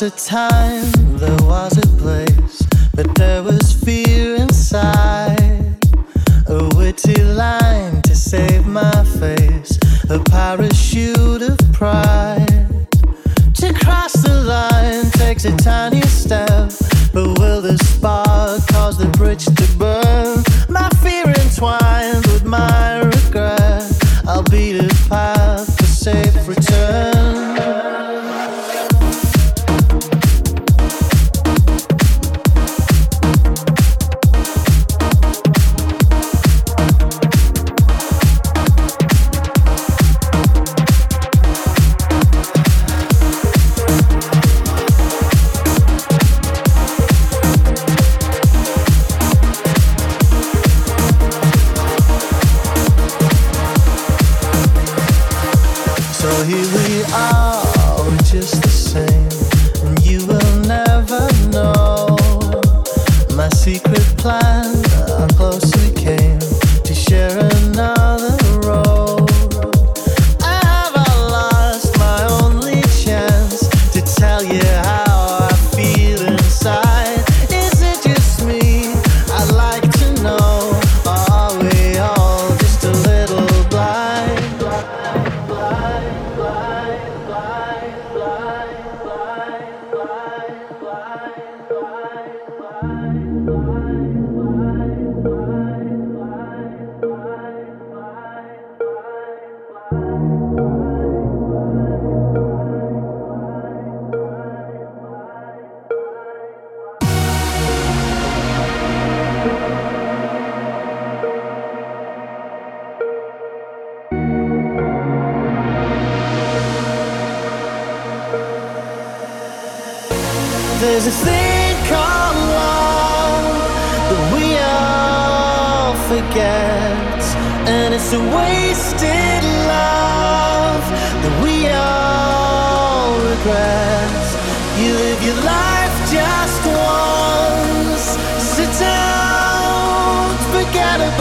was a time, there was a place, but there was fear inside. A witty line to save my face, a parachute of pride. To cross the line takes a tiny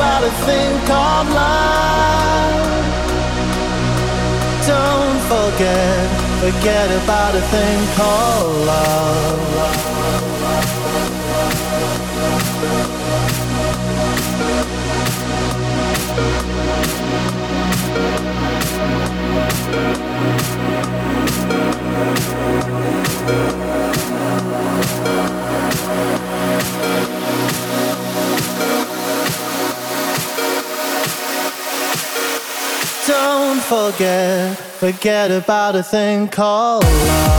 about a thing called love. Don't forget, forget about a thing called love. Thank you. Don't forget, forget about a thing called love.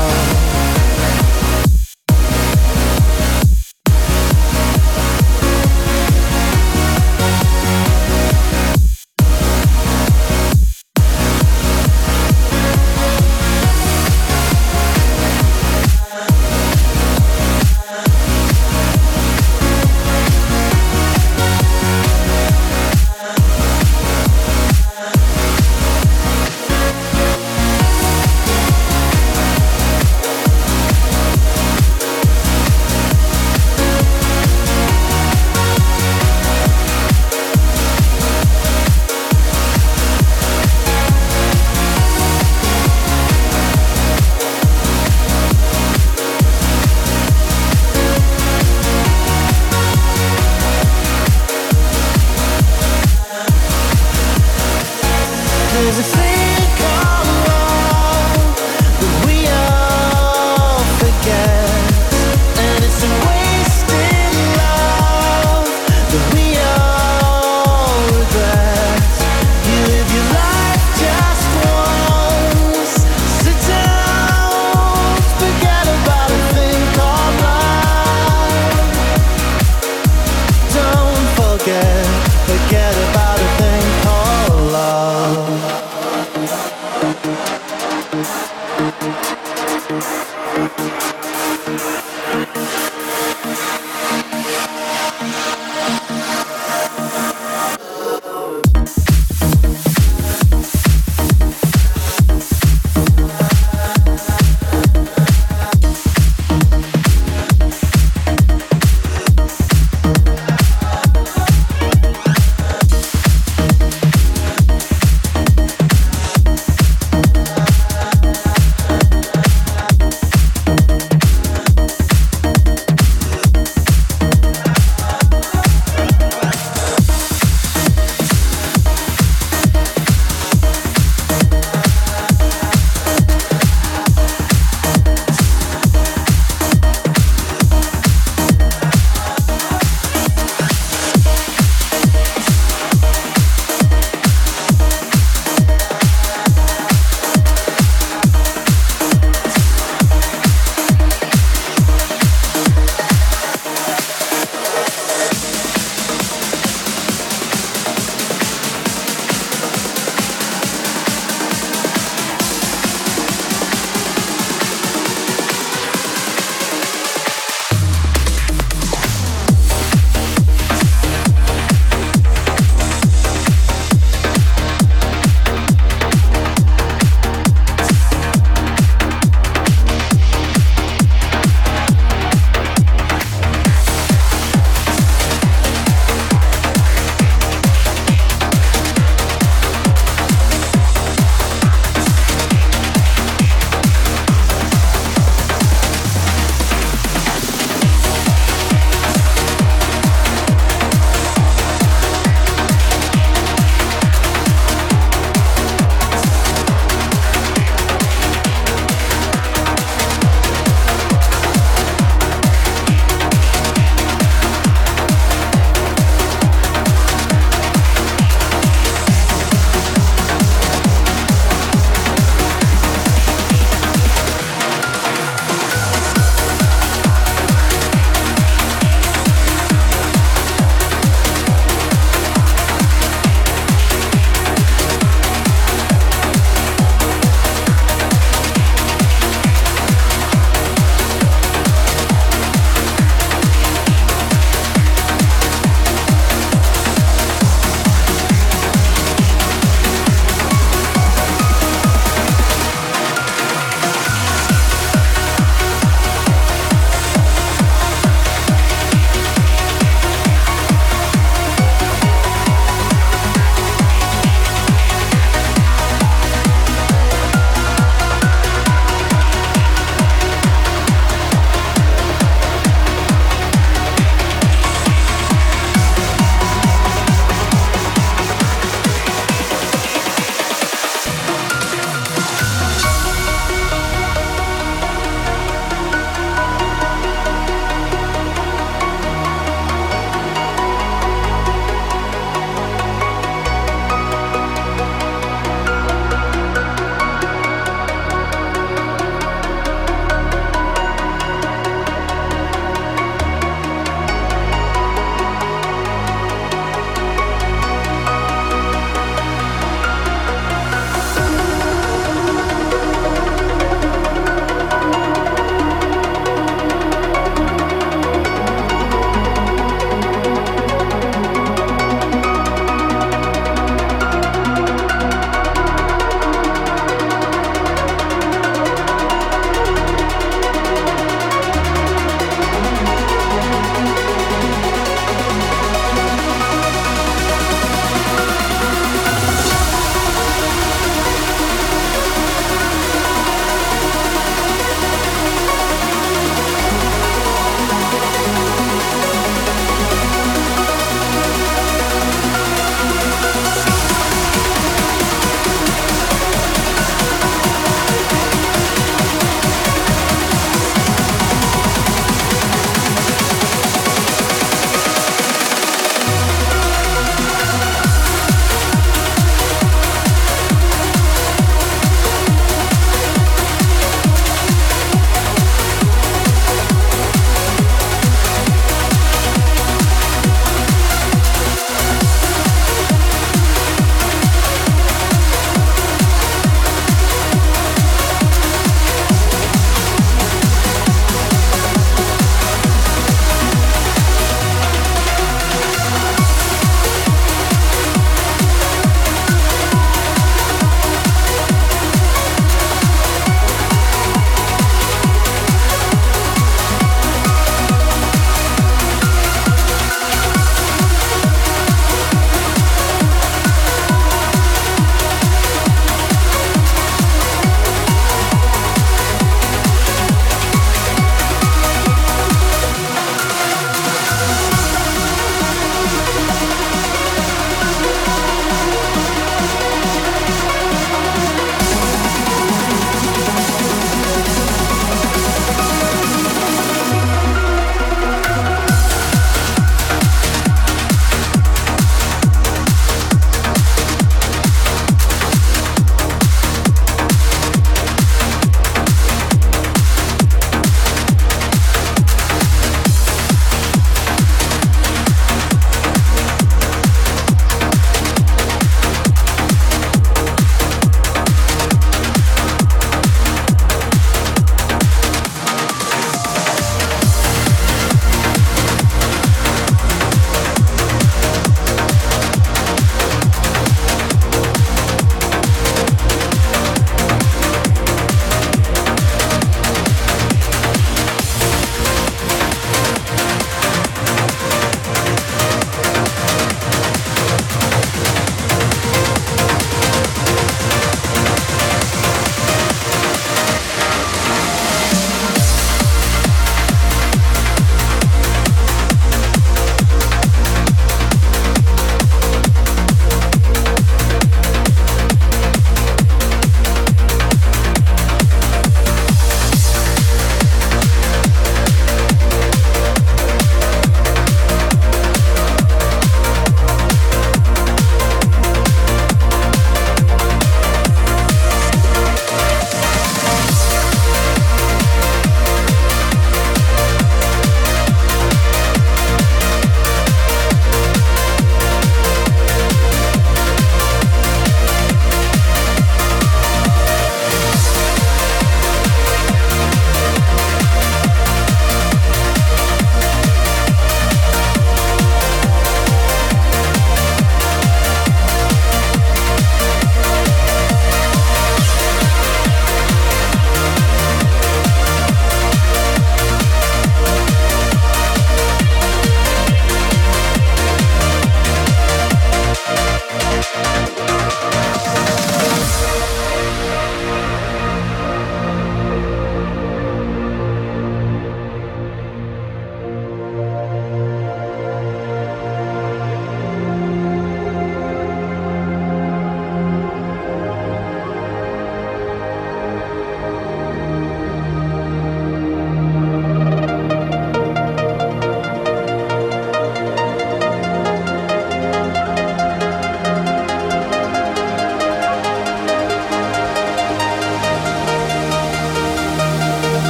Thank you.